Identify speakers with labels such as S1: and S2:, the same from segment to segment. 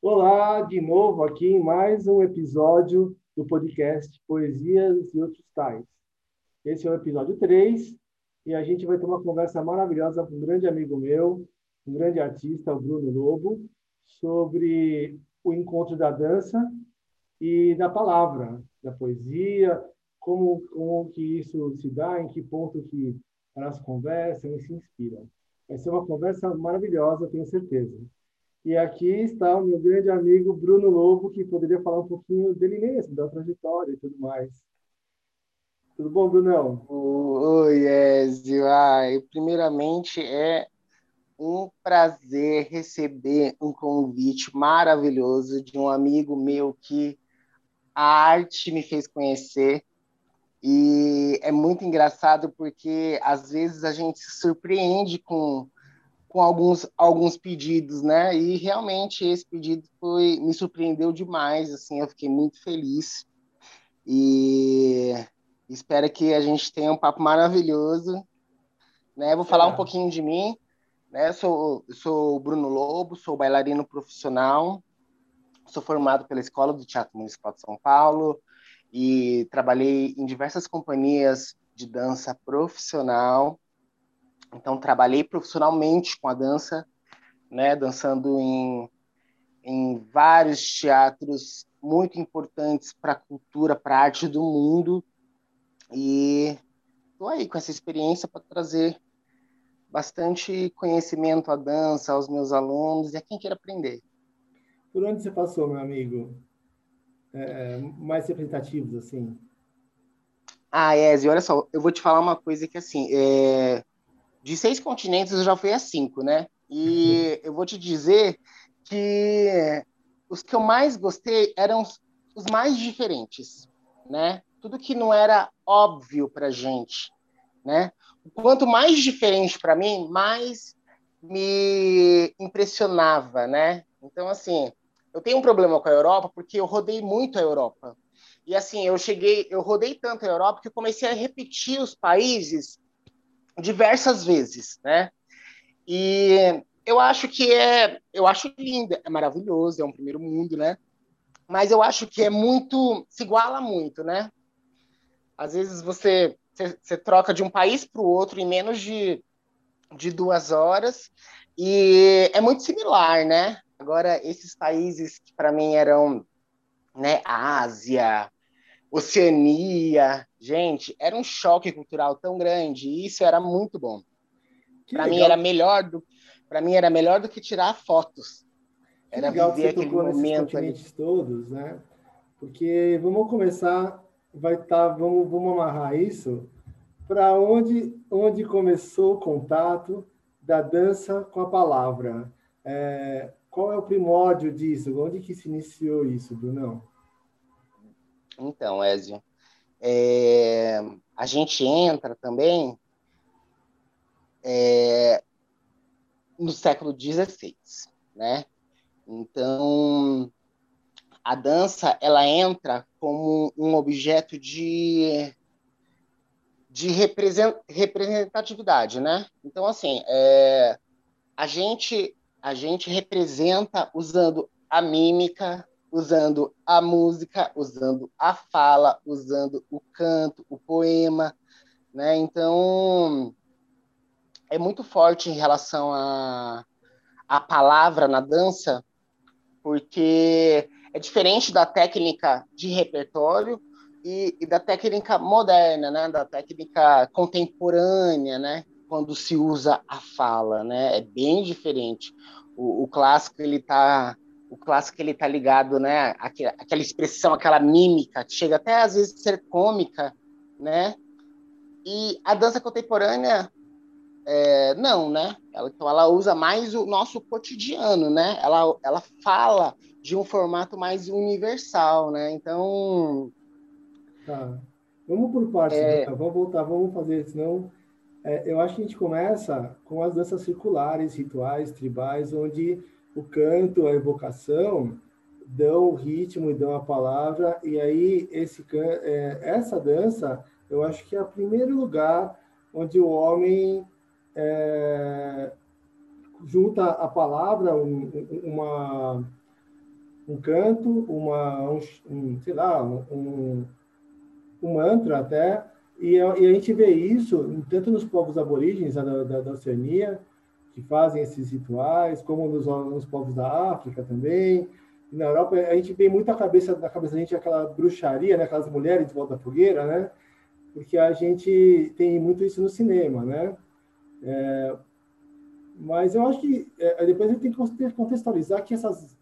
S1: Olá, de novo aqui em mais um episódio do podcast Poesias e Outros Tais. Esse é o episódio 3 e a gente vai ter uma conversa maravilhosa com um grande amigo meu, um grande artista, o Bruno Lobo, sobre o encontro da dança e da palavra, da poesia, como, como que isso se dá, em que ponto que elas conversam e se inspiram. Vai ser uma conversa maravilhosa, tenho certeza. E aqui está o meu grande amigo Bruno Lobo, que poderia falar um pouquinho dele mesmo, da trajetória e tudo mais. Tudo bom, Brunão?
S2: Oi, Ezio. Ai, primeiramente, é um prazer receber um convite maravilhoso de um amigo meu que a arte me fez conhecer. E é muito engraçado porque às vezes a gente se surpreende com com alguns, alguns pedidos, né? E realmente esse pedido foi me surpreendeu demais, assim, eu fiquei muito feliz. E espero que a gente tenha um papo maravilhoso, né? Vou falar é. um pouquinho de mim, né? Sou sou Bruno Lobo, sou bailarino profissional. Sou formado pela Escola do Teatro Municipal de São Paulo e trabalhei em diversas companhias de dança profissional então, trabalhei profissionalmente com a dança, né, dançando em, em vários teatros muito importantes para a cultura, para a arte do mundo. E estou aí com essa experiência para trazer bastante conhecimento à dança aos meus alunos e a quem queira aprender.
S1: Por onde você passou, meu amigo? É, mais representativos, assim?
S2: Ah, Eze, olha só, eu vou te falar uma coisa que, assim, é, de seis continentes eu já fui a cinco, né? E uhum. eu vou te dizer que os que eu mais gostei eram os mais diferentes, né? Tudo que não era óbvio para gente, né? Quanto mais diferente para mim, mais me impressionava, né? Então, assim, eu tenho um problema com a Europa porque eu rodei muito a Europa. E assim, eu cheguei, eu rodei tanto a Europa que eu comecei a repetir os países diversas vezes, né? E eu acho que é, eu acho lindo, é maravilhoso, é um primeiro mundo, né? Mas eu acho que é muito, se iguala muito, né? Às vezes você, você, você troca de um país para o outro em menos de, de duas horas e é muito similar, né? Agora, esses países que para mim eram né, Ásia, Oceania. Gente, era um choque cultural tão grande e isso era muito bom. Para mim era melhor do para mim era melhor do que tirar fotos.
S1: Que era legal viver que você aquele momento ali. todos, né? Porque vamos começar, vai estar, tá, vamos, vamos amarrar isso para onde onde começou o contato da dança com a palavra. É, qual é o primórdio disso? Onde que se iniciou isso, Brunão?
S2: Então, Ézio, é, a gente entra também é, no século XVI, né? Então, a dança ela entra como um objeto de, de representatividade, né? Então, assim, é, a gente a gente representa usando a mímica, usando a música, usando a fala, usando o canto, o poema, né? Então é muito forte em relação à a, a palavra na dança, porque é diferente da técnica de repertório e, e, da técnica moderna, né? Da técnica contemporânea, né? Quando se usa a fala, né? É bem diferente. O, o clássico ele está o clássico ele tá ligado, né? Aquela, aquela expressão, aquela mímica, que chega até às vezes a ser cômica, né? E a dança contemporânea, é, não, né? Ela, então ela usa mais o nosso cotidiano, né? Ela, ela fala de um formato mais universal, né? Então.
S1: Tá. Vamos por partes, é... Né? vamos voltar, vamos fazer, senão. É, eu acho que a gente começa com as danças circulares, rituais, tribais, onde o canto, a evocação dão o ritmo e dão a palavra e aí esse é, essa dança eu acho que é o primeiro lugar onde o homem é, junta a palavra um, uma um canto, uma, um, um sei lá, um, um mantra até, e, e, a gente vê isso tanto nos povos aborígenes da, da, da Oceania, que fazem esses rituais, como nos, nos povos da África também. E na Europa, a gente vê muito cabeça, na cabeça da gente aquela bruxaria, né? aquelas mulheres de volta da fogueira, né? Porque a gente tem muito isso no cinema, né? É, mas eu acho que é, depois a gente tem que contextualizar que essas,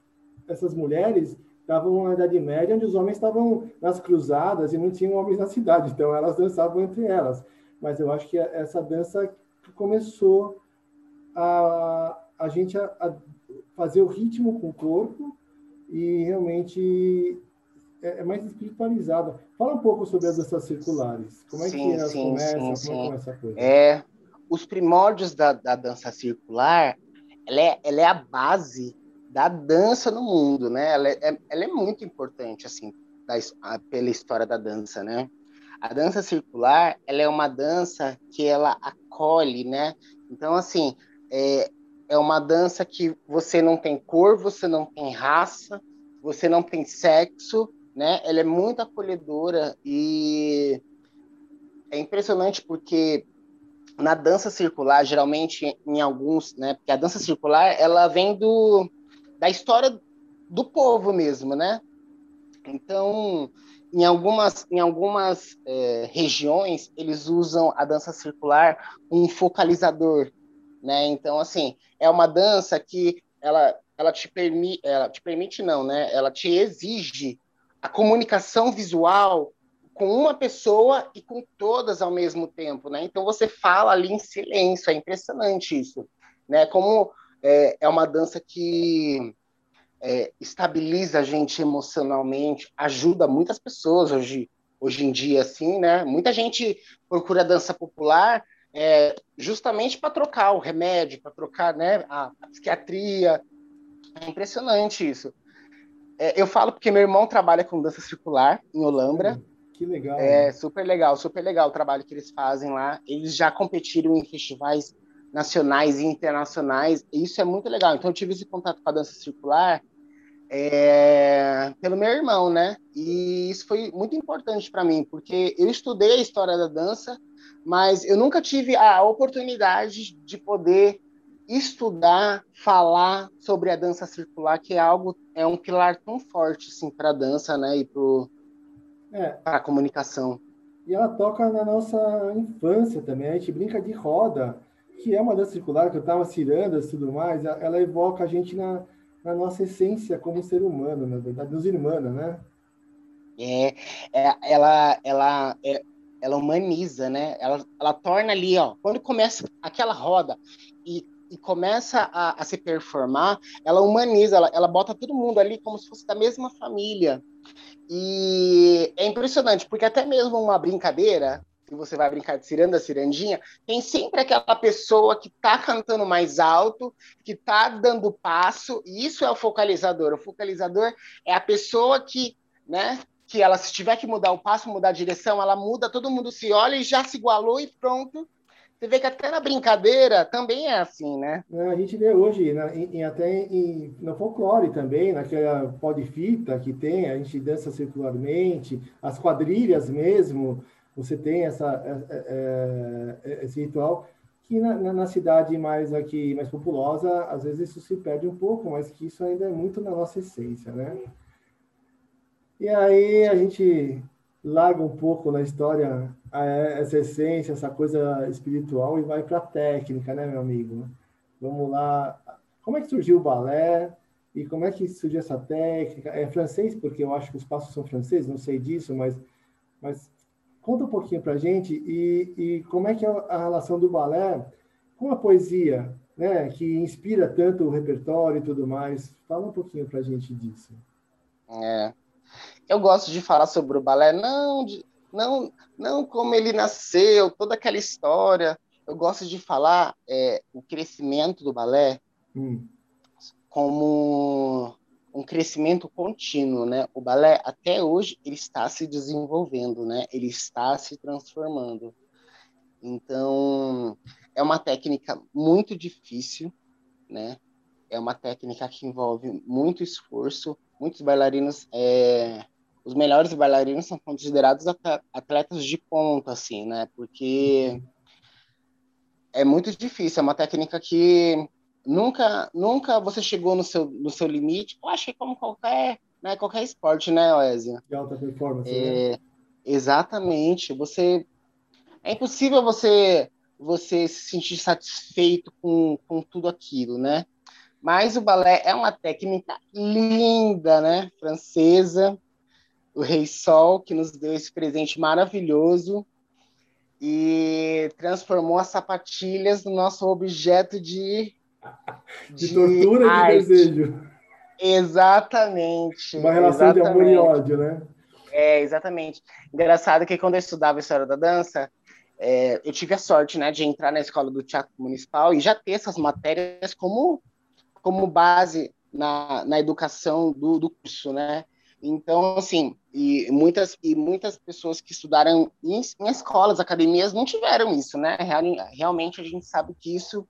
S1: essas mulheres estavam na Idade Média, onde os homens estavam nas cruzadas e não tinham homens na cidade, então elas dançavam entre elas. Mas eu acho que essa dança começou a, a gente a, a fazer o ritmo com o corpo e realmente é, é, mais espiritualizado. Fala um pouco sobre as danças circulares. Como é sim, que elas sim, começam? Sim, como é essa coisa?
S2: É, os primórdios da, da dança circular, ela é, ela é a base da dança no mundo, né? Ela é, ela é muito importante, assim, da, pela história da dança, né? A dança circular, ela é uma dança que ela acolhe, né? Então, assim, é, é uma dança que você não tem cor, você não tem raça, você não tem sexo, né? Ela é muito acolhedora e é impressionante porque na dança circular, geralmente em alguns, né? Porque a dança circular, ela vem do da história do povo mesmo, né? Então, em algumas, em algumas é, regiões, eles usam a dança circular um focalizador, né? Então, assim, é uma dança que ela, ela te permite, ela te permite não, né? Ela te exige a comunicação visual com uma pessoa e com todas ao mesmo tempo, né? Então você fala ali em silêncio, é impressionante isso, né? Como é, é uma dança que é, estabiliza a gente emocionalmente, ajuda muitas pessoas hoje, hoje em dia, assim, né? Muita gente procura dança popular é, justamente para trocar o remédio, para trocar né, a, psiquiatria. É impressionante isso. É, eu falo porque meu irmão trabalha com dança circular em Olambra. Hum,
S1: que legal.
S2: É super legal, super legal o trabalho que eles fazem lá. Eles já competiram em festivais nacionais e internacionais, e isso é muito legal. Então, eu tive esse contato com a dança circular é, pelo meu irmão, né? E isso foi muito importante para mim, porque eu estudei a história da dança, mas eu nunca tive a oportunidade de poder estudar, falar sobre a dança circular, que é algo, é um pilar tão forte assim para a dança, né? E para é. a comunicação.
S1: E ela toca na nossa infância também. A gente brinca de roda que é uma dança circular, que eu estava cirandas e tudo mais, ela evoca a gente na, na nossa essência como ser humano, na verdade, dos irmãos, né?
S2: É, é ela, ela, é, ela humaniza, né? Ela, ela torna ali, ó, quando começa aquela roda e, e começa a, a, se performar, ela humaniza, ela, ela bota todo mundo ali como se fosse da mesma família. E é impressionante, porque até mesmo uma brincadeira, que você vai brincar de ciranda, cirandinha, tem sempre aquela pessoa que está cantando mais alto, que está dando passo, e isso é o focalizador. O focalizador é a pessoa que, né, que ela, se tiver que mudar o passo, mudar a direção, ela muda, todo mundo se olha e já se igualou e pronto. Você vê que até na brincadeira também é assim, né?
S1: É, a gente vê hoje, né, em, até em, no folclore também, naquela pó de fita que tem, a gente dança circularmente, as quadrilhas mesmo, você tem essa, é, é, esse ritual que na, na, cidade mais aqui mais populosa às vezes isso se perde um pouco, mas que isso ainda é muito na nossa essência, né? E aí a gente larga um pouco na história essa essência, essa coisa espiritual e vai para a técnica, né, meu amigo? Vamos lá. Como é que surgiu o balé? E como é que surgiu essa técnica? É francês, porque eu acho que os passos são franceses, não sei disso, mas, mas Conta um pouquinho para a gente e, e, como é que é a relação do balé com a poesia, né, que inspira tanto o repertório e tudo mais. Fala um pouquinho para a gente disso.
S2: É. Eu gosto de falar sobre o balé, não, de, não, não como ele nasceu, toda aquela história. Eu gosto de falar é, o crescimento do balé hum. como um crescimento contínuo, né? O balé até hoje ele está se desenvolvendo, né? Ele está se transformando. Então, é uma técnica muito difícil, né? é uma técnica que envolve muito esforço. Muitos bailarinos, é, os melhores bailarinos são considerados atletas de ponta, assim, né? Porque é muito difícil. É uma técnica que nunca, nunca você chegou no seu, no seu limite. Eu acho que como qualquer, né, qualquer esporte, né, Oésia?
S1: De alta performance.
S2: É, né? Exatamente. Você é impossível você você se sentir satisfeito com, com tudo aquilo, né? Mas o balé é uma técnica linda, né? Francesa, o Rei Sol, que nos deu esse presente maravilhoso e transformou as sapatilhas no nosso objeto de.
S1: De, de tortura arte. e de desejo.
S2: Exatamente.
S1: Uma relação exatamente. de amor e ódio, né?
S2: É, exatamente. Engraçado que quando eu estudava a história da dança, é, eu tive a sorte né, de entrar na escola do Teatro Municipal e já ter essas matérias como, como base na, na educação do, do curso, né? Então, assim, e muitas, e muitas pessoas que estudaram em, em escolas, academias, não tiveram isso, né? Real, realmente a gente sabe que isso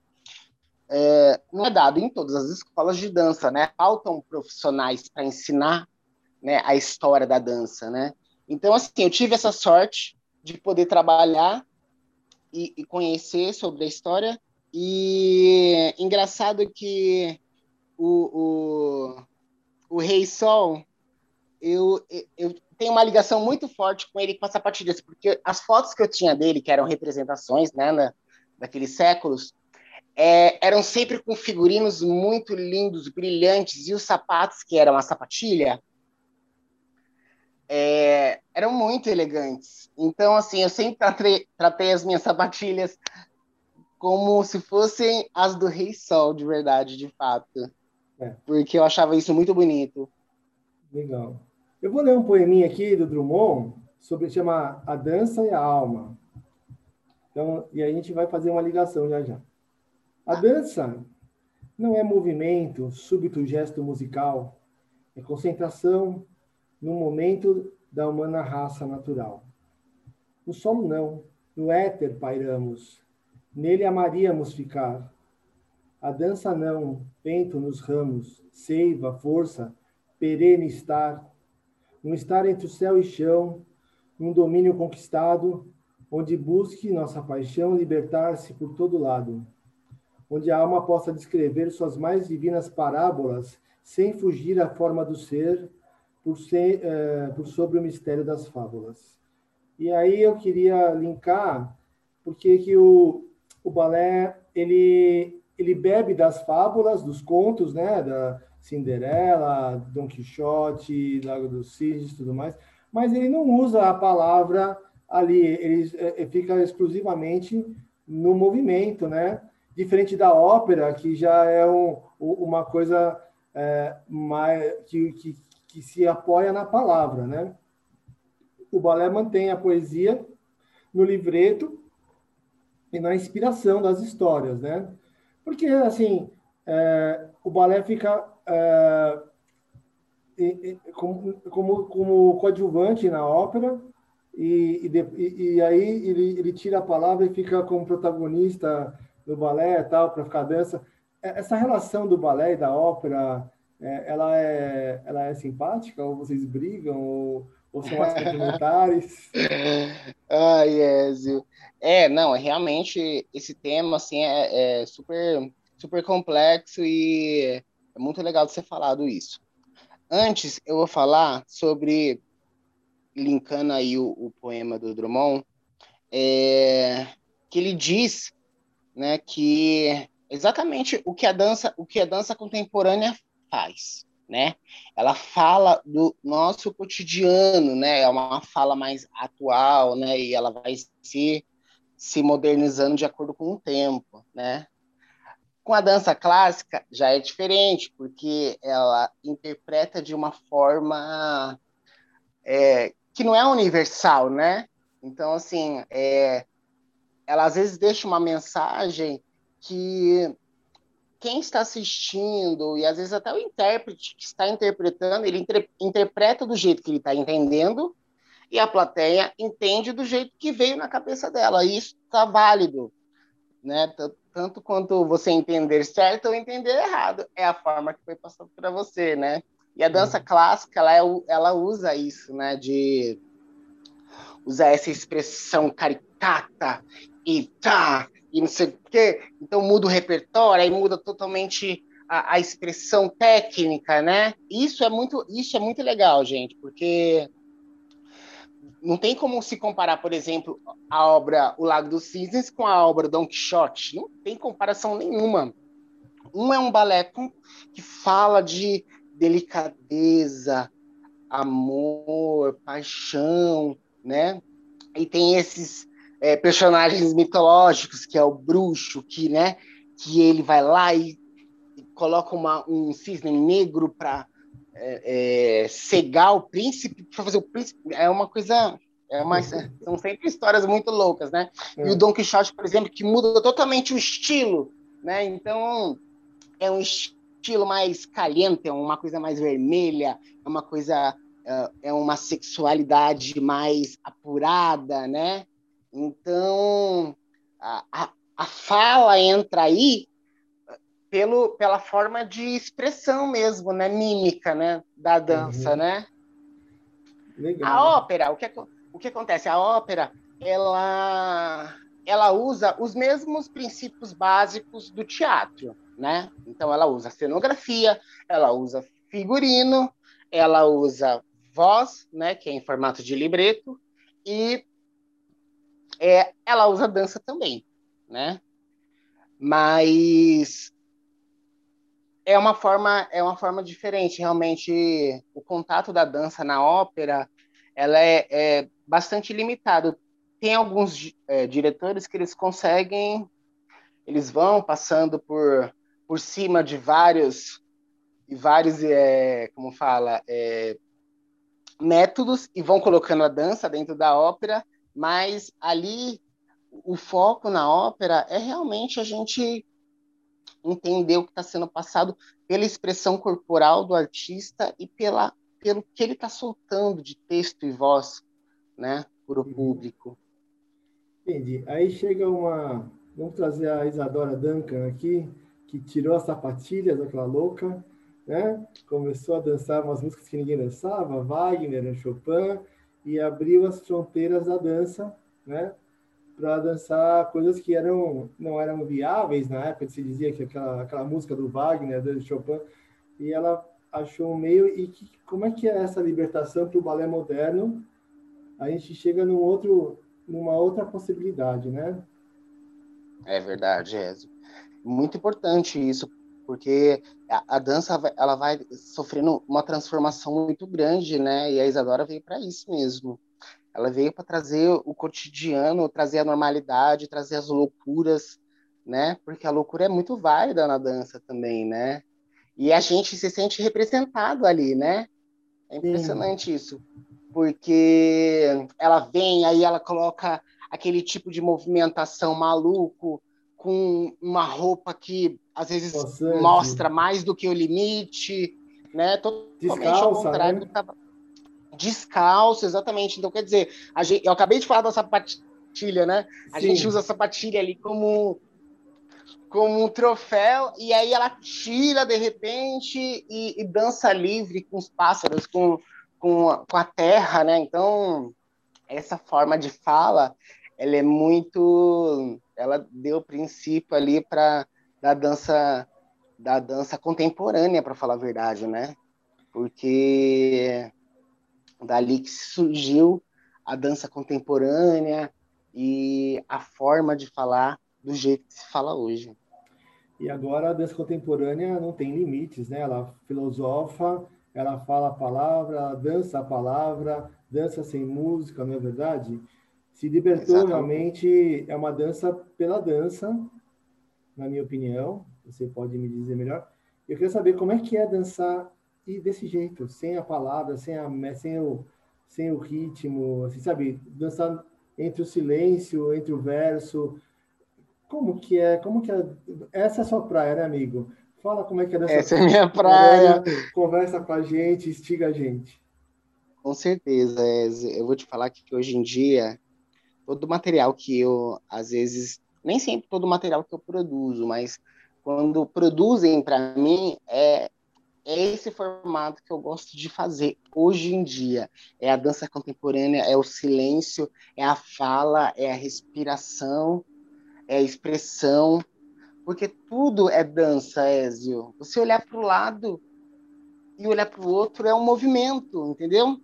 S2: é, não é dado em todas as escolas de dança, né? Faltam profissionais para ensinar né, a história da dança, né? Então, assim, eu tive essa sorte de poder trabalhar e, e conhecer sobre a história. E engraçado que o, o, o Rei Sol, eu, eu tenho uma ligação muito forte com ele com as sapatilhas, porque as fotos que eu tinha dele, que eram representações né, na, daqueles séculos, é, eram sempre com figurinos muito lindos, brilhantes, e os sapatos, que eram a sapatilha, é, eram muito elegantes. Então, assim, eu sempre tratei, tratei, as minhas sapatilhas como se fossem as do Rei Sol, de verdade, de fato. É. Porque eu achava isso muito bonito.
S1: Legal. Eu vou ler um poeminha aqui do Drummond sobre chama A Dança e a Alma. Então, e a gente vai fazer uma ligação já já. A dança não é movimento, súbito gesto musical, é concentração, no momento da humana raça natural. No solo não, no éter pairamos, nele amaríamos ficar. A dança não, vento nos ramos, seiva, força, perene estar, um estar entre o céu e chão, num domínio conquistado, onde busque nossa paixão libertar-se por todo lado, onde a alma possa descrever suas mais divinas parábolas sem fugir à forma do ser, por, ser, é, por sobre o mistério das fábulas. E aí eu queria linkar porque que o, o balé ele ele bebe das fábulas, dos contos, né, da Cinderela, Dom Quixote, Lago dos Cisnes, tudo mais, mas ele não usa a palavra ali, ele, ele fica exclusivamente no movimento, né? Diferente da ópera, que já é um, uma coisa é, mais, que, que, que se apoia na palavra, né? O balé mantém a poesia no livreto e na inspiração das histórias, né? Porque, assim, é, o balé fica é, como, como, como coadjuvante na ópera e, e, e, aí ele, ele tira a palavra e fica como protagonista do balé tal, para ficar dança. É, essa relação do balé e da ópera é, ela, é, ela é simpática? Ou vocês brigam? Ou, ou são mais complementares?
S2: Ai, Ezio. É, não, realmente esse tema assim, é, é, super, super complexo e é muito legal de ser falado isso. Antes, eu vou falar sobre, linkando aí o, o poema do Drummond, é, que ele diz né, que exatamente o que a dança, o que a dança contemporânea faz, né? Ela fala do nosso cotidiano, né? É uma fala mais atual, né? E ela vai se se modernizando de acordo com o tempo, né? Com a dança clássica já é diferente, porque ela interpreta de uma forma é, que não é universal, né? Então, assim, é, ela às vezes deixa uma mensagem que quem está assistindo, e às vezes até o intérprete que está interpretando, ele inter interpreta do jeito que ele está entendendo, e a plateia entende do jeito que veio na cabeça dela. E isso está válido. Né? Tanto quanto você entender certo ou entender errado, é a forma que foi passada para você, né? E a dança uhum. clássica, ela, é, ela usa isso, né? De usar essa expressão caricata e tá, e não sei o quê. Então muda o repertório, aí muda totalmente a, a, expressão técnica, né? Isso é muito, isso é muito legal, gente, porque não tem como se comparar, por exemplo, a obra O Lago dos Cisnes com a obra Don Quixote. Não tem comparação nenhuma. Um é um balé que fala de delicadeza, amor, paixão, né? E tem esses é, personagens mitológicos, que é o bruxo, que, né, que ele vai lá e, coloca uma, um cisne negro para é, é, cegar o príncipe, para fazer o príncipe, é uma coisa. É uma, são sempre histórias muito loucas, né? É. E o Don Quixote, por exemplo, que muda totalmente o estilo, né? Então, é um estilo mais caliente, é uma coisa mais vermelha, é uma coisa, é, é uma sexualidade mais apurada, né? Então, a, a, a fala entra aí pelo, pela forma de expressão mesmo, né? Mímica, né? Da dança, uhum. né? Legal. A ópera, o que, o que acontece? A ópera, ela, ela usa os mesmos princípios básicos do teatro, né? Então, ela usa cenografia, ela usa figurino, ela usa voz, né? Que é em formato de libreto, e é, ela usa dança também, né? Mas é uma forma é uma forma diferente. Realmente o contato da dança na ópera ela é, é bastante limitado. Tem alguns é, diretores que eles conseguem eles vão passando por por cima de vários e vários é, como fala é, métodos e vão colocando a dança dentro da ópera mas ali o foco na ópera é realmente a gente entender o que está sendo passado pela expressão corporal do artista e pela, pelo que ele está soltando de texto e voz, né, para o uhum. público.
S1: Entendi. Aí chega uma. Vamos trazer a Isadora Duncan aqui, que tirou as sapatilhas daquela louca, né? Começou a dançar umas músicas que ninguém dançava, Wagner, Chopin, e abriu as fronteiras da dança, né? Para dançar coisas que eram não eram viáveis na época, se dizia que aquela, aquela música do Wagner, do Chopin, e ela achou um meio e que, como é que é essa libertação para o balé moderno? A gente chega num outro, numa outra possibilidade, né?
S2: É verdade, é muito importante isso, porque a, a, dança ela vai sofrendo uma transformação muito grande, né? E a Isadora veio para isso mesmo. Ela veio para trazer o cotidiano, trazer a normalidade, trazer as loucuras, né? Porque a loucura é muito válida na dança também, né? E a gente se sente representado ali, né? É impressionante Sim. isso. Porque ela vem, aí ela coloca aquele tipo de movimentação maluco, com uma roupa que às vezes mostra mais do que o limite, né? Totalmente Descalça, ao contrário né? do tava... Descalço, exatamente. Então, quer dizer, gente, eu acabei de falar da sapatilha, né? A Sim. gente usa a sapatilha ali como, como um troféu, e aí ela tira de repente e, e dança livre com os pássaros, com, com, a, com a terra, né? Então, essa forma de fala, ela é muito. Ela deu princípio ali para da dança da dança contemporânea, para falar a verdade, né? Porque dali que surgiu a dança contemporânea e a forma de falar do jeito que se fala hoje.
S1: E agora a dança contemporânea não tem limites, né? Ela filosofa, ela fala a palavra, ela dança a palavra, dança sem música, não é verdade? Se libertou Exatamente. realmente, é uma dança pela dança, na minha opinião, você pode me dizer melhor. Eu queria saber como é que é dançar e desse jeito, sem a palavra, sem, a, sem, o, sem o ritmo, assim, sabe? Dançar entre o silêncio, entre o verso. Como que é? Como que é? Essa é a sua praia, né, amigo? Fala como é que é
S2: dançar. Essa é a minha praia.
S1: Conversa com a gente, instiga a gente.
S2: Com certeza, eu vou te falar que hoje em dia todo o material que eu às vezes nem sempre todo o material que eu produzo, mas quando produzem para mim, é, é esse formato que eu gosto de fazer hoje em dia. É a dança contemporânea, é o silêncio, é a fala, é a respiração, é a expressão, porque tudo é dança, Ézio. Você olhar para o lado e olhar para o outro é um movimento, entendeu?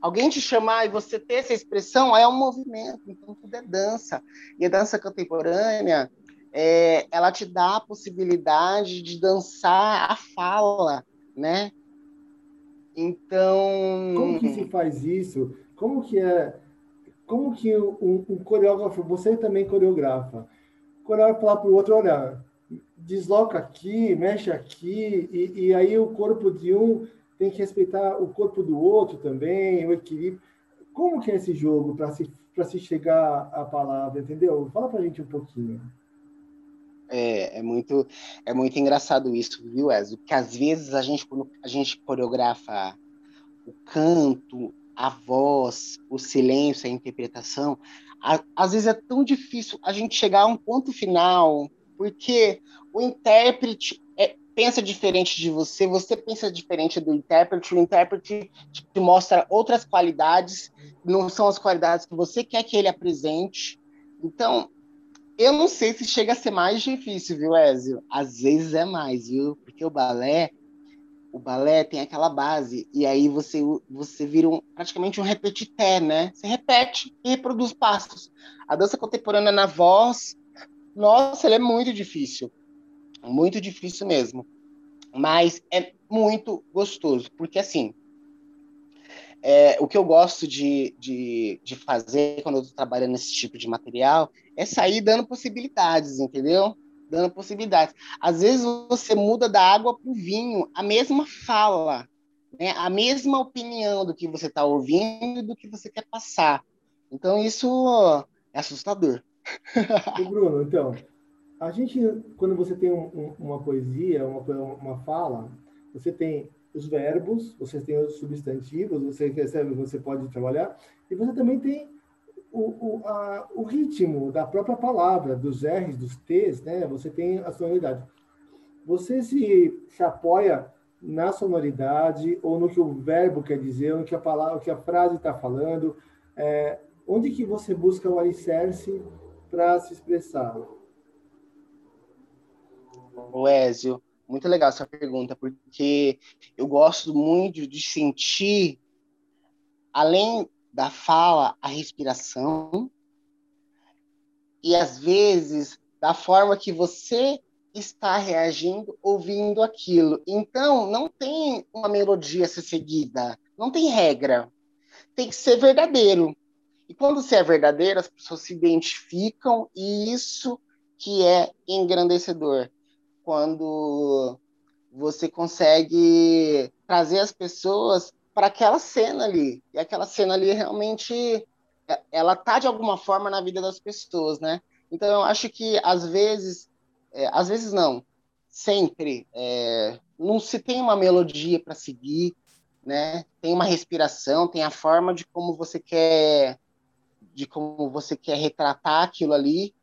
S2: Alguém te chamar e você ter essa expressão é um movimento, então tudo é dança. E a dança contemporânea, é, ela te dá a possibilidade de dançar a fala, né? Então.
S1: Como que se faz isso? Como que é. Como que um, um coreógrafo, você também coreografa, coreógrafo para o outro, olha, desloca aqui, mexe aqui, e, e aí o corpo de um tem que respeitar o corpo do outro também, o equilíbrio. Como que é esse jogo para se, se chegar à palavra, entendeu? Fala para a gente um pouquinho.
S2: É, é, muito, é muito engraçado isso, viu, Ezio? Porque às vezes a gente, quando a gente coreografa o canto, a voz, o silêncio, a interpretação, a, às vezes é tão difícil a gente chegar a um ponto final, porque o intérprete é, pensa diferente de você, você pensa diferente do intérprete, o intérprete te mostra outras qualidades, não são as qualidades que você quer que ele apresente. Então, eu não sei se chega a ser mais difícil, viu, Ezio? Às vezes é mais, viu? Porque o balé, o balé tem aquela base, e aí você, você vira um, praticamente um repetité, né? Você repete e reproduz passos. A dança contemporânea na voz, nossa, ela é muito difícil muito difícil mesmo. Mas é muito gostoso, porque assim, é, o que eu gosto de, de, de fazer quando eu estou trabalhando nesse tipo de material é sair dando possibilidades, entendeu? Dando possibilidades. Às vezes você muda da água para o vinho, a mesma fala, né? a mesma opinião do que você está ouvindo e do que você quer passar. Então isso é assustador.
S1: Bruno, então, a gente, quando você tem um, um, uma poesia, uma, uma fala, você tem os verbos, você tem os substantivos, você recebe, você pode trabalhar, e você também tem o, o, a, o ritmo da própria palavra, dos R's, dos T's, né? Você tem a sonoridade. Você se, se apoia na sonoridade ou no que o verbo quer dizer, no que a palavra, o que a frase está falando, é, onde que você busca o alicerce para se expressar?
S2: o muito legal essa pergunta, porque eu gosto muito de sentir, além da fala, a respiração, e às vezes da forma que você está reagindo, ouvindo aquilo. Então, não tem uma melodia a ser seguida, não tem regra. Tem que ser verdadeiro. E quando você é verdadeiro, as pessoas se identificam e isso que é engrandecedor quando você consegue trazer as pessoas para aquela cena ali. E aquela cena ali realmente é, ela tá de alguma forma na vida das pessoas, né? Então eu acho que às vezes, é, às vezes não, sempre é, não se tem uma melodia para seguir, né? Tem uma respiração, tem a forma de como você quer de como você quer retratar aquilo ali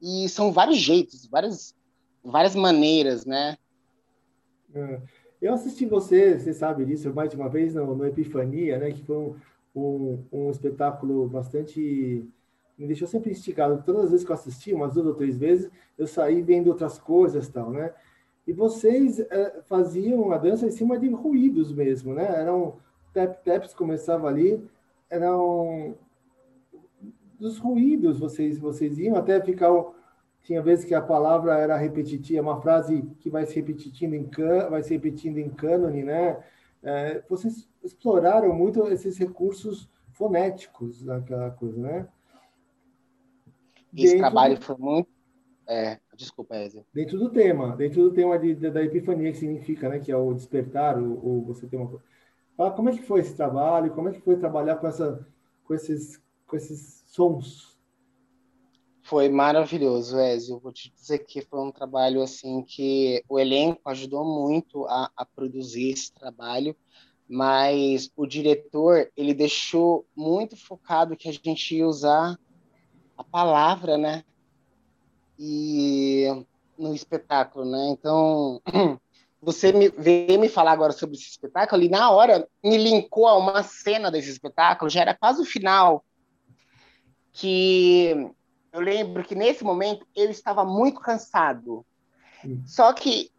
S2: e são vários jeitos, várias várias maneiras, né?
S1: É. Eu assisti você, você sabe disso, mais de uma vez no, no Epifania, né? Que foi um, um, um, espetáculo bastante. Me deixou sempre instigado. Todas as vezes que eu assisti, umas duas ou três vezes, eu saí vendo outras coisas tal, né? E vocês é, faziam a dança em cima de ruídos mesmo, né? Eram tap-taps, começava ali, eram dos ruídos, vocês, vocês iam até ficar tinha vezes que a palavra era repetitiva, uma frase que vai se repetindo em can, vai se repetindo em cânone, né? É, vocês exploraram muito esses recursos fonéticos daquela coisa, né?
S2: Esse dentro trabalho foi muito. É, desculpa, Ezio.
S1: Dentro do tema, dentro do tema de, de, da epifania, que significa, né? Que é o despertar, ou, você tem uma. Fala, como é que foi esse trabalho? Como é que foi trabalhar com, essa, com, esses, com esses sons
S2: foi maravilhoso, Ezio. Vou te dizer que foi um trabalho assim que o elenco ajudou muito a, a produzir esse trabalho, mas o diretor ele deixou muito focado que a gente ia usar a palavra, né? e no espetáculo, né? Então, você me, veio me falar agora sobre esse espetáculo e na hora me linkou a uma cena desse espetáculo, já era quase o final, que eu lembro que nesse momento eu estava muito cansado. Hum. Só que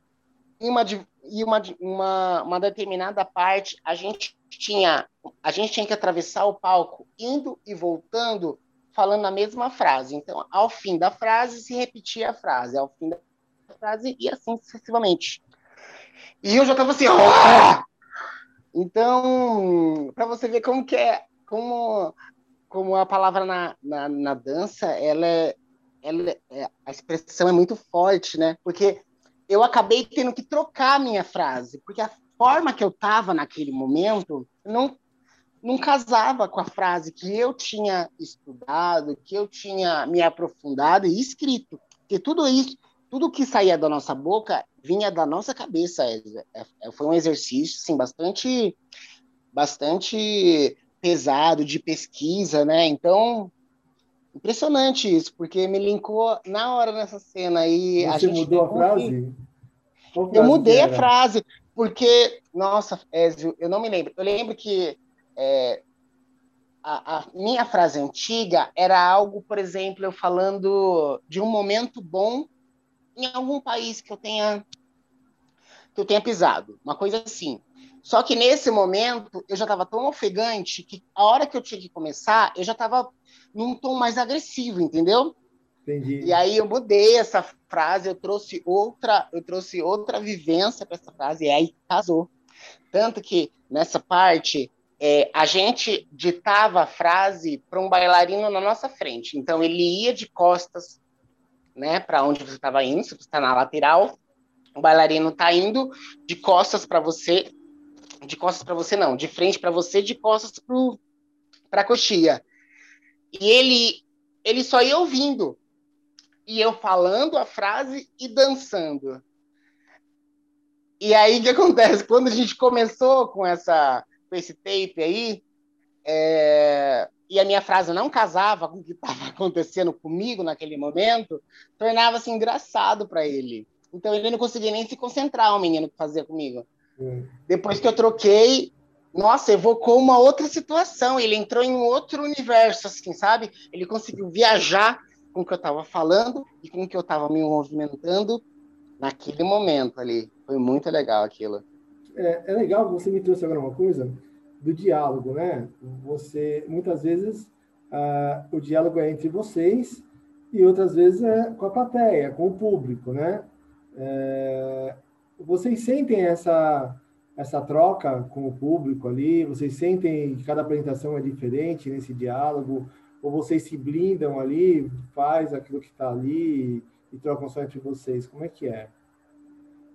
S2: em uma, em uma, uma, uma determinada parte a gente tinha a gente tinha que atravessar o palco indo e voltando falando a mesma frase. Então, ao fim da frase se repetia a frase, ao fim da frase e assim sucessivamente. E eu já estava assim, oh! então, para você ver como que é, como, como a palavra na, na, na dança, ela é, ela é, a expressão é muito forte, né? Porque eu acabei tendo que trocar a minha frase, porque a forma que eu estava naquele momento não não casava com a frase que eu tinha estudado, que eu tinha me aprofundado e escrito. Porque tudo isso, tudo que saía da nossa boca vinha da nossa cabeça. É, é, foi um exercício assim, bastante, bastante pesado de pesquisa, né? Então, impressionante isso, porque me linkou na hora nessa cena aí.
S1: Você a gente mudou a frase?
S2: frase? Eu mudei a frase, porque, nossa, Ézio, eu não me lembro. Eu lembro que é, a, a, minha frase antiga era algo, por exemplo, eu falando de um momento bom em algum país que eu tenha que eu tenha pisado, uma coisa assim. Só que nesse momento eu já estava tão ofegante que a hora que eu tinha que começar, eu já estava num tom mais agressivo, entendeu?
S1: Entendi.
S2: E aí eu mudei essa frase, eu trouxe outra, eu trouxe outra vivência para essa frase e aí casou. Tanto que nessa parte é, a gente ditava a frase para um bailarino na nossa frente. Então ele ia de costas, né, para onde você estava indo, se você está na lateral, o bailarino está indo de costas para você, de costas para você não, de frente para você, de costas para a coxia. E ele ele só ia ouvindo e eu falando a frase e dançando. E aí o que acontece? Quando a gente começou com essa com esse tape aí, é, e a minha frase não casava com o que estava acontecendo comigo naquele momento, tornava-se engraçado para ele. Então ele não conseguia nem se concentrar, o menino que fazia comigo. Depois que eu troquei, nossa, evocou uma outra situação. Ele entrou em um outro universo, assim, sabe? Ele conseguiu viajar com o que eu estava falando e com o que eu estava me movimentando naquele momento ali. Foi muito legal aquilo
S1: é, é legal, você me trouxe agora uma coisa do diálogo, né? Você, muitas vezes, ah, o diálogo é entre vocês e outras vezes é com a plateia, com o público, né? É, vocês sentem essa essa troca com o público ali? Vocês sentem que cada apresentação é diferente nesse diálogo? Ou vocês se blindam ali, faz aquilo que está ali e trocam só entre vocês? Como é que é?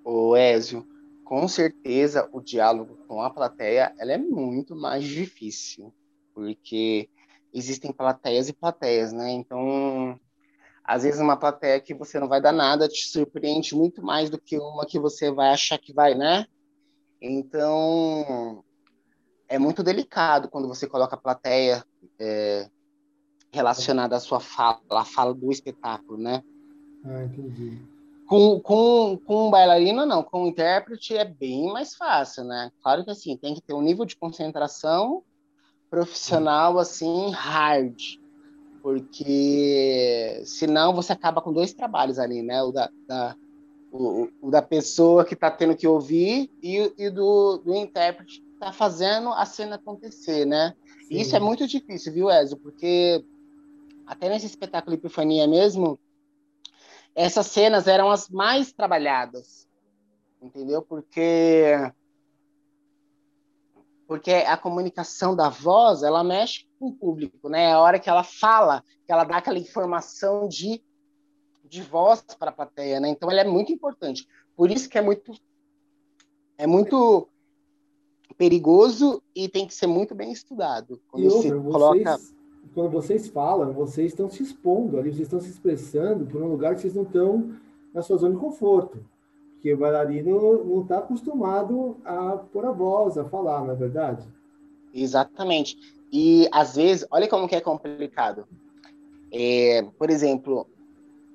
S2: O Ézio, com certeza o diálogo com a plateia ela é muito mais difícil, porque existem plateias e plateias, né? Então, às vezes uma plateia que você não vai dar nada te surpreende muito mais do que uma que você vai achar que vai, né? Então, é muito delicado quando você coloca a plateia é, relacionada à sua fala, à fala do espetáculo, né?
S1: Ah, entendi.
S2: Com, com, com um bailarino, não. Com um intérprete é bem mais fácil, né? Claro que, assim, tem que ter um nível de concentração profissional, assim, hard. Porque senão você acaba com dois trabalhos ali, né? O da, da o, o, da pessoa que está tendo que ouvir e, e do, do intérprete que está fazendo a cena acontecer, né? Isso é muito difícil, viu, Ezio? Porque até nesse espetáculo Epifania mesmo, essas cenas eram as mais trabalhadas, entendeu? Porque porque a comunicação da voz ela mexe com o público, né? A hora que ela fala, que ela dá aquela informação de de voz para a plateia, né? Então ela é muito importante. Por isso que é muito é muito perigoso e tem que ser muito bem estudado.
S1: Quando e outra, coloca quando vocês falam, vocês estão se expondo ali, vocês estão se expressando por um lugar que vocês não estão na sua zona de conforto. Porque o bailarino não está acostumado a pôr a voz, a falar, não é verdade?
S2: Exatamente. E às vezes, olha como que é complicado. É, por exemplo,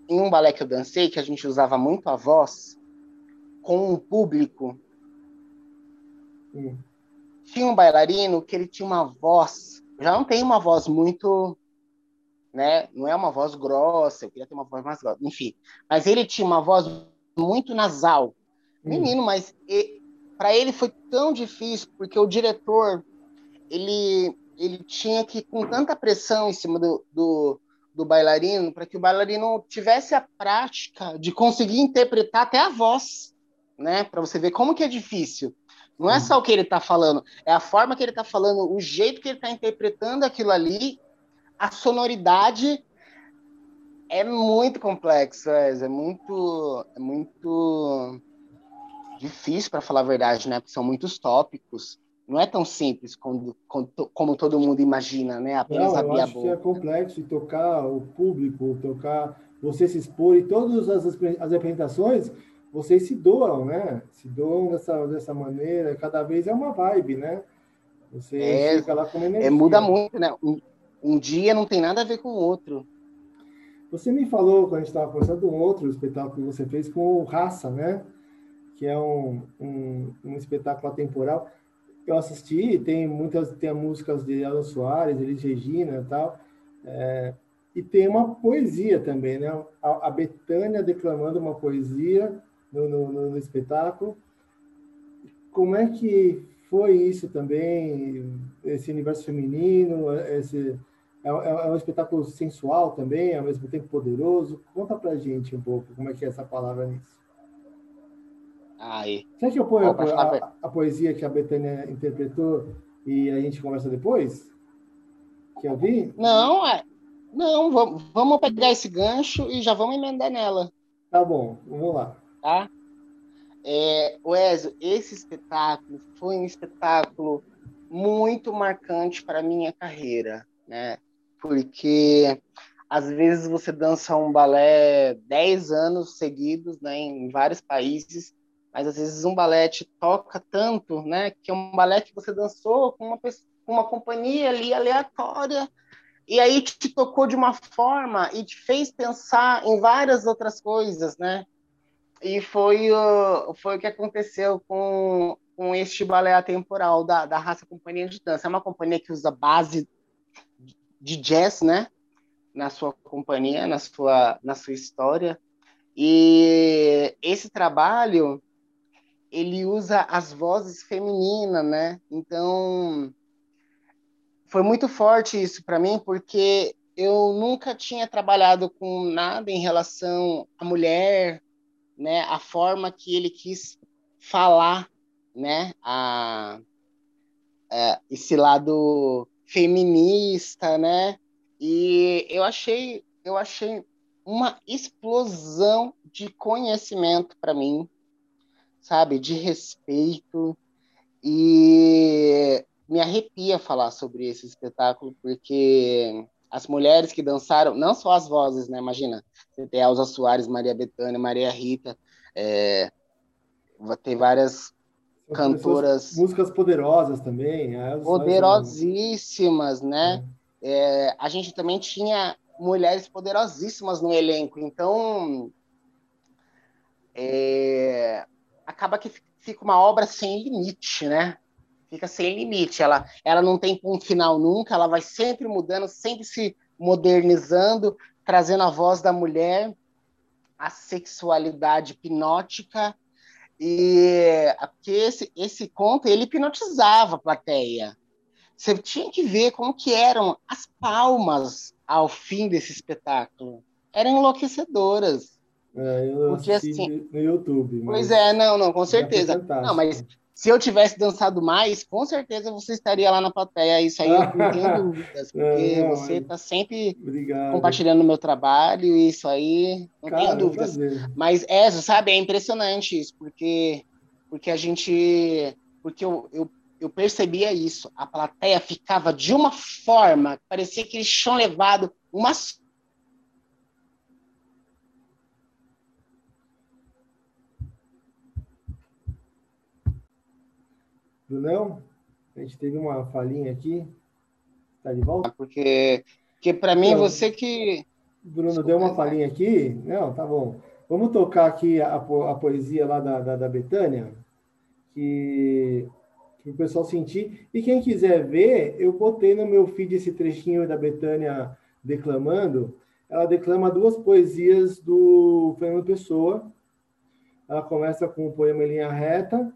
S2: em um balé que eu dancei, que a gente usava muito a voz, com um público, hum. tinha um bailarino que ele tinha uma voz, já não tem uma voz muito, né, não é uma voz grossa, eu queria ter uma voz mais grossa, enfim, mas ele tinha uma voz muito nasal. Hum. Menino, mas para ele foi tão difícil, porque o diretor, ele, ele tinha que, com tanta pressão em cima do, do do bailarino para que o bailarino tivesse a prática de conseguir interpretar até a voz, né? Para você ver como que é difícil. Não é só o que ele está falando, é a forma que ele está falando, o jeito que ele está interpretando aquilo ali, a sonoridade é muito complexo, é, é muito, é muito difícil para falar a verdade, né? Porque são muitos tópicos não é tão simples como, como todo mundo imagina, né? Apenas
S1: não,
S2: abrir
S1: a boca. que é complexo e tocar o público, tocar você se expor e todas as, as apresentações vocês se doam, né? Se doam dessa, dessa maneira, cada vez é uma vibe, né?
S2: Você é, fica lá com energia. É, muda muito, né? Um, um dia não tem nada a ver com o outro.
S1: Você me falou, quando a gente estava conversando, um outro espetáculo que você fez com o Raça, né? Que é um, um, um espetáculo atemporal eu assisti, tem muitas tem músicas de Alan Soares, Elis Regina e tal, é, e tem uma poesia também, né? A, a Betânia declamando uma poesia no, no, no, espetáculo. Como é que foi isso também, esse universo feminino, esse é, é, é um espetáculo sensual também, ao mesmo tempo poderoso? Conta pra gente um pouco como é que é essa palavra nisso.
S2: Aí.
S1: Quer que eu ponha a, a, a, poesia que a Betânia interpretou e a gente conversa depois? Que eu vi?
S2: Não, é. Não, vamos, vamos pegar esse gancho e já vamos emendar nela.
S1: Tá bom, vamos lá.
S2: Tá? É, Wesley, esse espetáculo foi um espetáculo muito marcante para minha carreira, né? Porque às vezes você dança um balé 10 anos seguidos, né, em vários países, mas às vezes um balé te toca tanto, né, que é um balé que você dançou com uma, com uma companhia ali aleatória, e aí te tocou de uma forma e te fez pensar em várias outras coisas, né? E foi, uh, foi o que aconteceu com, com este balé atemporal da, da Raça Companhia de Dança. É uma companhia que usa base de jazz, né? Na sua companhia, na sua, na sua história. E esse trabalho ele usa as vozes femininas, né? Então foi muito forte isso para mim, porque eu nunca tinha trabalhado com nada em relação à mulher, né? A forma que ele quis falar, né? A, a é, esse lado feminista, né? E eu achei, eu achei uma explosão de conhecimento para mim, sabe, de respeito. E me arrepia falar sobre esse espetáculo, porque as mulheres que dançaram, não só as vozes, né? Imagina, você tem Elza Soares, Maria Bethânia, Maria Rita, é, ter várias cantoras.
S1: Músicas poderosas também.
S2: Poderosíssimas, né? É. É, a gente também tinha mulheres poderosíssimas no elenco, então. É, acaba que fica uma obra sem limite, né? Fica sem limite. Ela, ela não tem ponto final nunca, ela vai sempre mudando, sempre se modernizando, trazendo a voz da mulher, a sexualidade hipnótica. E porque esse, esse conto ele hipnotizava a plateia. Você tinha que ver como que eram as palmas ao fim desse espetáculo. Eram enlouquecedoras.
S1: É, eu Porque, assim, no YouTube.
S2: Pois é, não, não, com certeza. Não, mas se eu tivesse dançado mais, com certeza você estaria lá na plateia. Isso aí eu não tenho dúvidas, porque não, você está sempre obrigado. compartilhando o meu trabalho, isso aí, não Cara, tenho dúvidas. Mas é, sabe, é impressionante isso, porque, porque a gente. Porque eu, eu, eu percebia isso. A plateia ficava de uma forma, parecia que eles tinham levado uma
S1: Brunão, a gente teve uma falhinha aqui. Está de volta?
S2: Porque, porque para mim, então, você que
S1: Bruno Desculpa, deu uma palhinha aqui. Não, tá bom. Vamos tocar aqui a, a poesia lá da, da, da Betânia, que, que o pessoal sentir. E quem quiser ver, eu botei no meu feed esse trechinho da Betânia declamando. Ela declama duas poesias do Fernando Pessoa. Ela começa com o poema em linha reta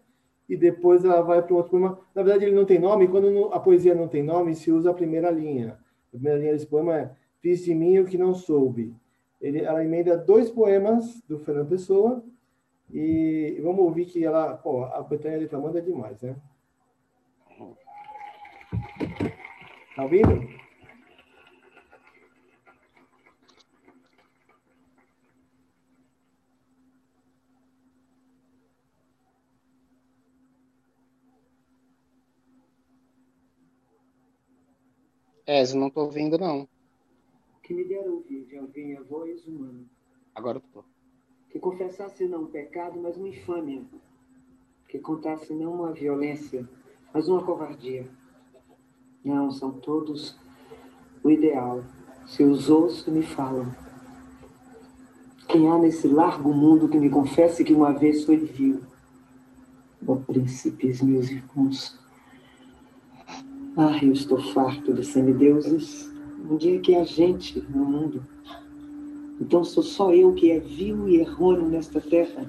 S1: e depois ela vai para outro poema. Na verdade, ele não tem nome. Quando a poesia não tem nome, se usa a primeira linha. A primeira linha desse poema é Fiz de mim o que não soube. Ele, ela emenda dois poemas do Fernando Pessoa e vamos ouvir que ela, pô, a Betânia declamando é demais, né? Tá ouvindo?
S2: É, eu não estou ouvindo, não.
S3: Que me dera ouvir de alguém a voz humana.
S2: Agora eu tô.
S3: Que confessasse não um pecado, mas uma infâmia. Que contasse não uma violência, mas uma covardia. Não, são todos o ideal. Se os ouço me falam. Quem há nesse largo mundo que me confesse que uma vez foi vil? Ó príncipes, meus irmãos, ah, eu estou farto de semideuses. Um dia que há gente no mundo. Então sou só eu que é vil e errôneo nesta terra.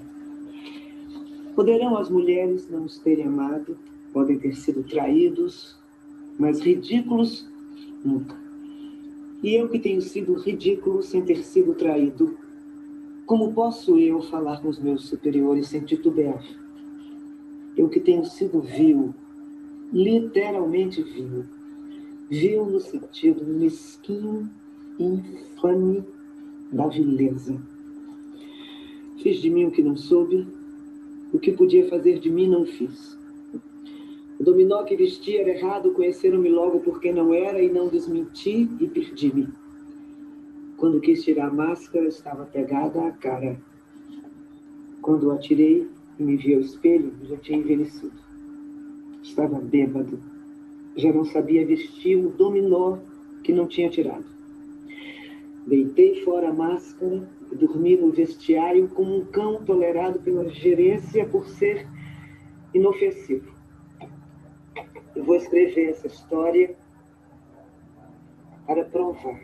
S3: Poderão as mulheres não os terem amado, podem ter sido traídos, mas ridículos nunca. E eu que tenho sido ridículo sem ter sido traído, como posso eu falar com os meus superiores sem titubear? Eu que tenho sido vil literalmente vil. Vil no sentido mesquinho, infame da vileza. Fiz de mim o que não soube, o que podia fazer de mim não fiz. O dominó que vestia era errado, conheceram-me logo por quem não era e não desmenti e perdi-me. Quando quis tirar a máscara, estava pegada à cara. Quando o atirei e me vi ao espelho, já tinha envelhecido. Estava bêbado. Já não sabia vestir o dominó que não tinha tirado. Deitei fora a máscara e dormi no vestiário como um cão tolerado pela gerência por ser inofensivo. Eu vou escrever essa história para provar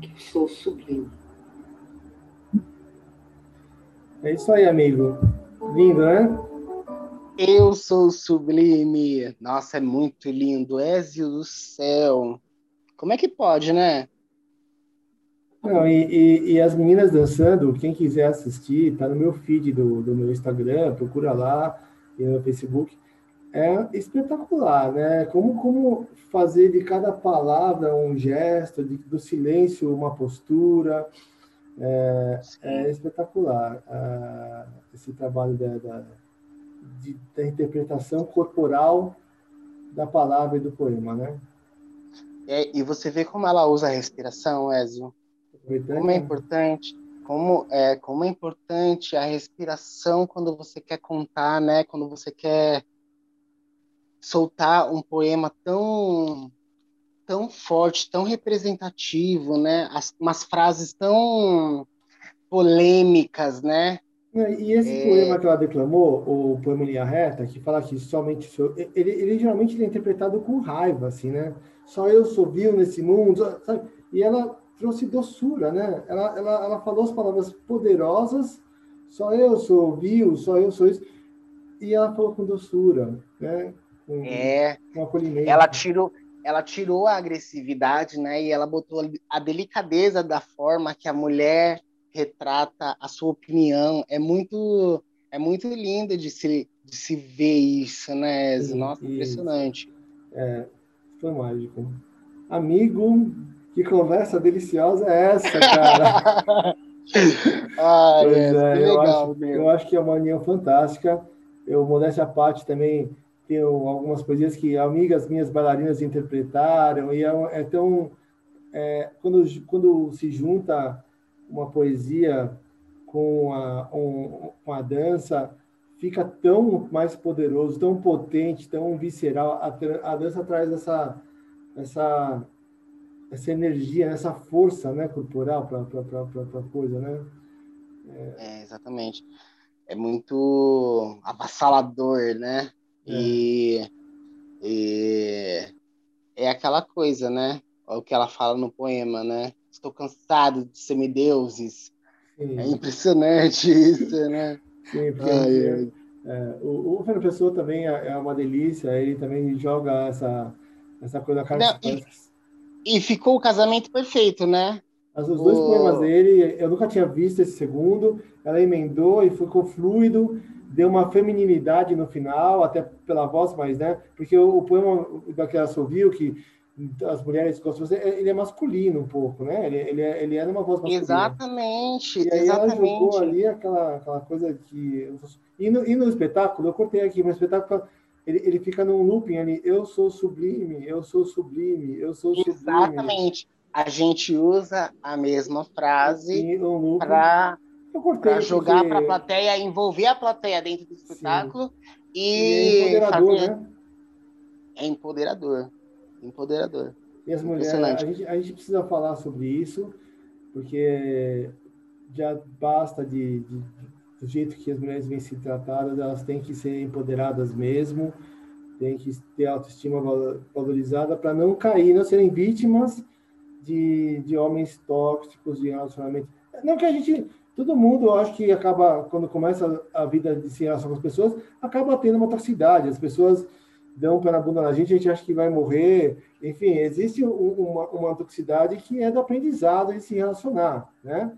S3: que sou sublime.
S1: É isso aí, amigo. Lindo, né?
S2: Eu sou sublime. Nossa, é muito lindo. Ézio do céu. Como é que pode, né?
S1: Não, e, e, e, as meninas dançando, quem quiser assistir, tá no meu feed do, do meu Instagram, procura lá, e no Facebook. É espetacular, né? Como, como fazer de cada palavra um gesto, de, do silêncio uma postura. É, é espetacular uh, esse trabalho da, da de, da interpretação corporal da palavra e do poema, né?
S2: É, e você vê como ela usa a respiração, Ezio. Como é importante, como é, como é importante a respiração quando você quer contar, né? Quando você quer soltar um poema tão tão forte, tão representativo, né? As, umas frases tão polêmicas, né?
S1: E esse é... poema que ela declamou, o poema Linha Reta, que fala que somente sou, ele, ele geralmente ele é interpretado com raiva, assim, né? Só eu sou vil nesse mundo, sabe? E ela trouxe doçura, né? Ela, ela, ela falou as palavras poderosas, só eu sou vil, só eu sou isso. E ela falou com doçura, né? Com,
S2: é. Com acolhimento. Ela tirou, ela tirou a agressividade, né? E ela botou a delicadeza da forma que a mulher retrata a sua opinião. É muito é muito linda de se, de se ver isso, né? Nossa, isso. impressionante.
S1: É, foi mágico. Amigo, que conversa deliciosa é essa, cara?
S2: ah, pois é, é
S1: eu,
S2: legal,
S1: acho, eu acho que é uma união fantástica. Eu, modéstia à parte, também tenho algumas poesias que amigas minhas bailarinas interpretaram, e é, é tão. É, quando, quando se junta uma poesia com a, um, com a dança fica tão mais poderoso, tão potente, tão visceral. A, a dança traz essa, essa essa energia, essa força, né, corporal para a coisa, né?
S2: É... é... exatamente. É muito avassalador, né? É. E, e é aquela coisa, né? O que ela fala no poema, né? Estou cansado de semideuses. Sim. É impressionante isso, né?
S1: Sim, porque ai, é, o, o Fernando Pessoa também é, é uma delícia, ele também joga essa, essa coisa cara.
S2: Não, e, e, ficou o casamento perfeito, né?
S1: As, os dois o... poemas dele, eu nunca tinha visto esse segundo, ela emendou e ficou fluido, deu uma feminilidade no final, até pela voz, mas, né? Porque o, o poema daquela Sovil, que as mulheres gostam de você, ele é masculino um pouco, né? Ele, ele, é, ele é uma voz masculina.
S2: Exatamente,
S1: e aí
S2: exatamente.
S1: ela jogou ali aquela, aquela coisa que... E no, e no espetáculo, eu cortei aqui, no espetáculo ele, ele fica num looping ali, eu sou sublime, eu sou sublime, eu sou sublime.
S2: Exatamente. A gente usa a mesma frase para jogar porque... para a plateia, envolver a plateia dentro do espetáculo e, e é empoderador, fazer... né? É empoderador empoderador.
S1: E as mulheres, a gente, a gente precisa falar sobre isso, porque já basta de, de, do jeito que as mulheres vêm se tratadas, elas têm que ser empoderadas mesmo, têm que ter autoestima valorizada para não cair, não serem vítimas de, de homens tóxicos, de relacionamento. Não que a gente, todo mundo, eu acho que acaba, quando começa a vida de se relacionar com as pessoas, acaba tendo uma toxicidade. As pessoas dão pela bunda na gente, a gente acha que vai morrer. Enfim, existe uma, uma toxicidade que é do aprendizado de se relacionar, né?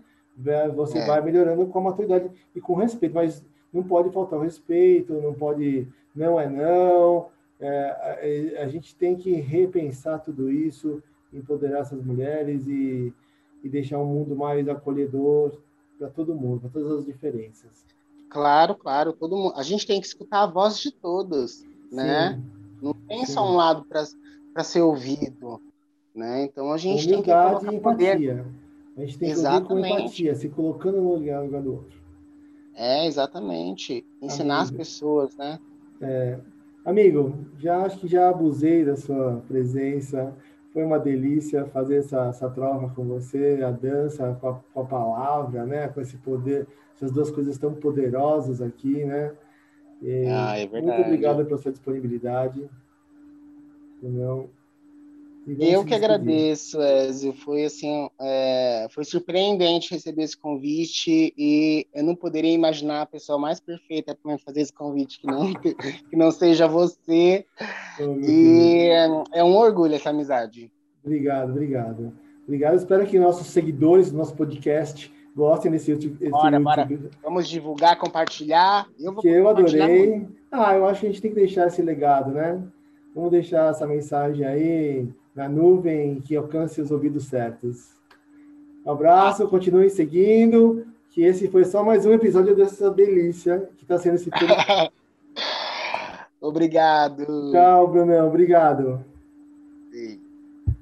S1: Você é. vai melhorando com a maturidade e com respeito, mas não pode faltar o respeito, não pode, não é não. É, a, a, gente tem que repensar tudo isso, empoderar essas mulheres e, e deixar um mundo mais acolhedor para todo mundo, para todas as diferenças.
S2: Claro, claro, todo mundo. A gente tem que escutar a voz de todos né? Não tem Sim. só um lado para ser ouvido, né? Então a gente
S1: Humildade tem que colocar poder. A gente tem que exatamente. ouvir com empatia, se colocando no lugar, no lugar do outro.
S2: É, exatamente. Ensinar Amigo. as pessoas, né?
S1: É. Amigo, já acho que já abusei da sua presença. Foi uma delícia fazer essa, essa troca com você, a dança com a, com a palavra, né? Com esse poder, essas duas coisas tão poderosas aqui, né?
S2: Ah, é verdade.
S1: Muito obrigado pela sua disponibilidade. Não.
S2: Eu que agradeço, Ezio. Foi assim, é, foi surpreendente receber esse convite e eu não poderia imaginar a pessoa mais perfeita para fazer esse convite que não que não seja você. Oh, e é um orgulho essa amizade.
S1: Obrigado, obrigado, obrigado. Espero que nossos seguidores do nosso podcast gostem desse
S2: último. Bora, bora. Vamos divulgar, compartilhar.
S1: Eu que eu adorei. Ah, eu acho que a gente tem que deixar esse legado, né? Vamos deixar essa mensagem aí na nuvem que alcance os ouvidos certos. Um abraço, continue seguindo, que esse foi só mais um episódio dessa delícia que está sendo esse
S2: Obrigado.
S1: Tchau, Brunão. Obrigado.